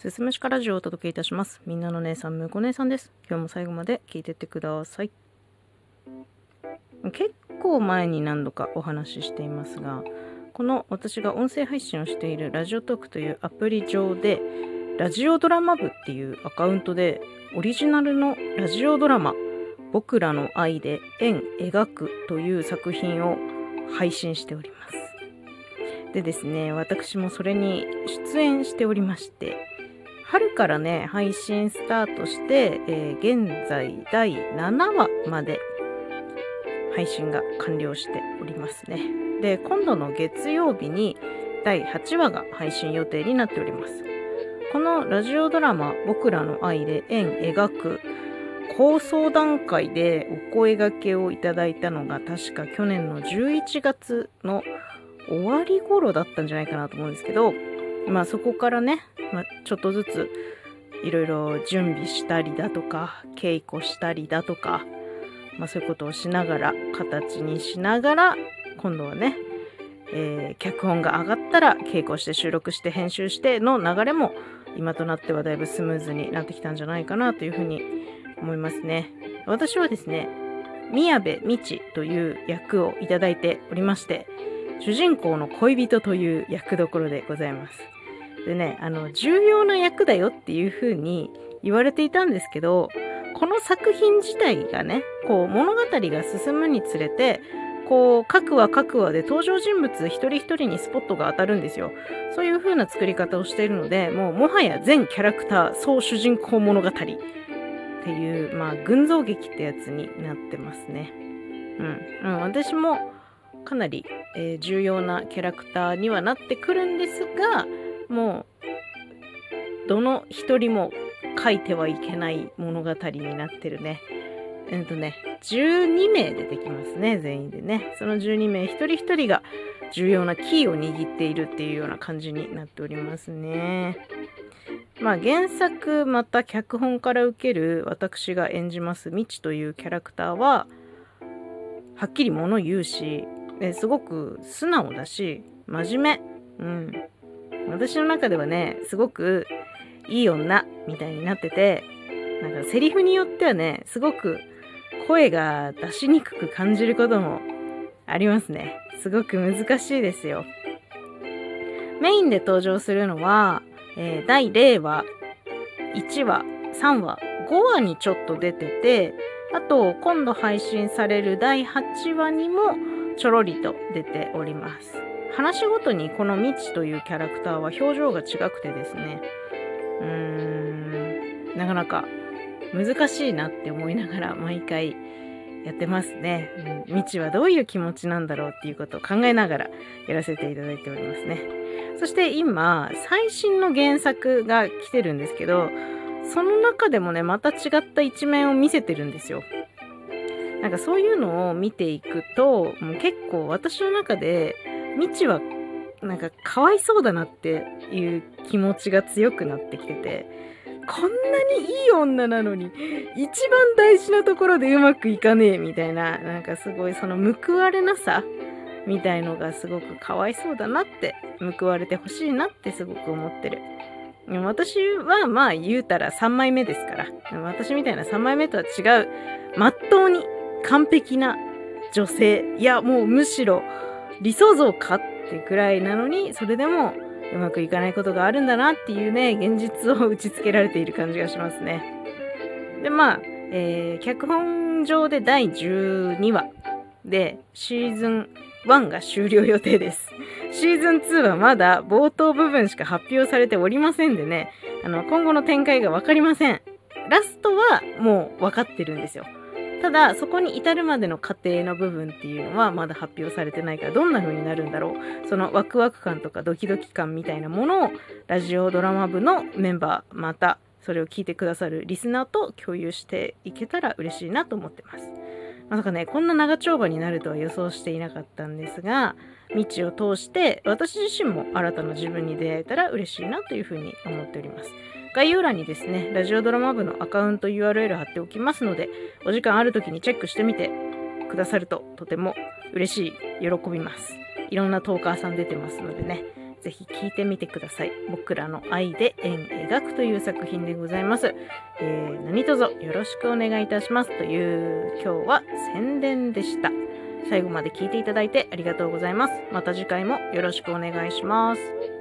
すすむしかラジオをお届けいたします。みんなの姉さん、むこ姉さんです。今日も最後まで聞いてってください。結構前に何度かお話ししていますが、この私が音声配信をしているラジオトークというアプリ上で、ラジオドラマ部っていうアカウントで、オリジナルのラジオドラマ、僕らの愛で円描くという作品を配信しております。でですね、私もそれに出演しておりまして、春からね、配信スタートして、えー現在第7話まで配信が完了しておりますね。で、今度の月曜日に第8話が配信予定になっております。このラジオドラマ、僕らの愛で円描く構想段階でお声掛けをいただいたのが確か去年の11月の終わり頃だったんじゃないかなと思うんですけど、まあそこからね、まあ、ちょっとずついろいろ準備したりだとか、稽古したりだとか、まあそういうことをしながら、形にしながら、今度はね、えー脚本が上がったら稽古して収録して編集しての流れも今となってはだいぶスムーズになってきたんじゃないかなというふうに思いますね。私はですね、宮部みちという役をいただいておりまして、主人公の恋人という役どころでございます。でね、あの、重要な役だよっていう風に言われていたんですけど、この作品自体がね、こう物語が進むにつれて、こう各話各話で登場人物一人一人にスポットが当たるんですよ。そういう風な作り方をしているので、もうもはや全キャラクター総主人公物語っていう、まあ群像劇ってやつになってますね。うん。うん、私もかなり、えー重要なキャラクターにはなってくるんですが、もう、どの一人も書いてはいけない物語になってるね。えっとね、12名出てきますね、全員でね。その12名一人一人が重要なキーを握っているっていうような感じになっておりますね。まあ原作また脚本から受ける私が演じますみちというキャラクターははっきり物言うしすごく素直だし真面目うん私の中ではねすごくいい女みたいになっててなんかセリフによってはねすごく声が出しにくく感じることもありますね。すごく難しいですよ。メインで登場するのは、えー第0話1話3話5話にちょっと出ててあと今度配信される第8話にもちょろりと出ております。話ごとにこのみちというキャラクターは表情が違くてですねうーんなかなか難しいなって思いながら毎回やってますね。うん、みちはどういう気持ちなんだろうっていうことを考えながらやらせていただいておりますね。そして今、最新の原作が来てるんですけど、その中でもね、また違った一面を見せてるんですよ。なんかそういうのを見ていくと、もう結構私の中で、みちはなんかかわいそうだなっていう気持ちが強くなってきてて、こんなにいい女なのに、一番大事なところでうまくいかねえみたいな、なんかすごいその報われなさみたいのがすごくかわいそうだなって、報われてほしいなってすごく思ってる。私はまあ言うたら3枚目ですから、私みたいな3枚目とは違う、まっとうに完璧な女性、いやもうむしろ理想像かってくらいなのに、それでもうまくいかないことがあるんだなっていうね、現実を打ち付けられている感じがしますね。で、まあ、えー脚本上で第12話でシーズン1が終了予定です。シーズン2はまだ冒頭部分しか発表されておりませんでね、あの、今後の展開がわかりません。ラストはもう分かってるんですよ。ただ、そこに至るまでの過程の部分っていうのはまだ発表されてないから、どんな風になるんだろう。そのワクワク感とかドキドキ感みたいなものを、ラジオドラマ部のメンバー、また、それを聞いてくださるリスナーと共有していけたら嬉しいなと思ってます。まさかね、こんな長丁場になるとは予想していなかったんですが、道を通して私自身も新たな自分に出会えたら嬉しいなというふうに思っております。概要欄にですね、ラジオドラマ部のアカウント URL 貼っておきますので、お時間ある時にチェックしてみてくださるととても嬉しい、喜びます。いろんなトーカーさん出てますのでね、ぜひ聴いてみてください。僕らの愛で円描くという作品でございます。えー、何卒よろしくお願いいたしますという今日は宣伝でした。最後まで聞いていただいてありがとうございます。また次回もよろしくお願いします。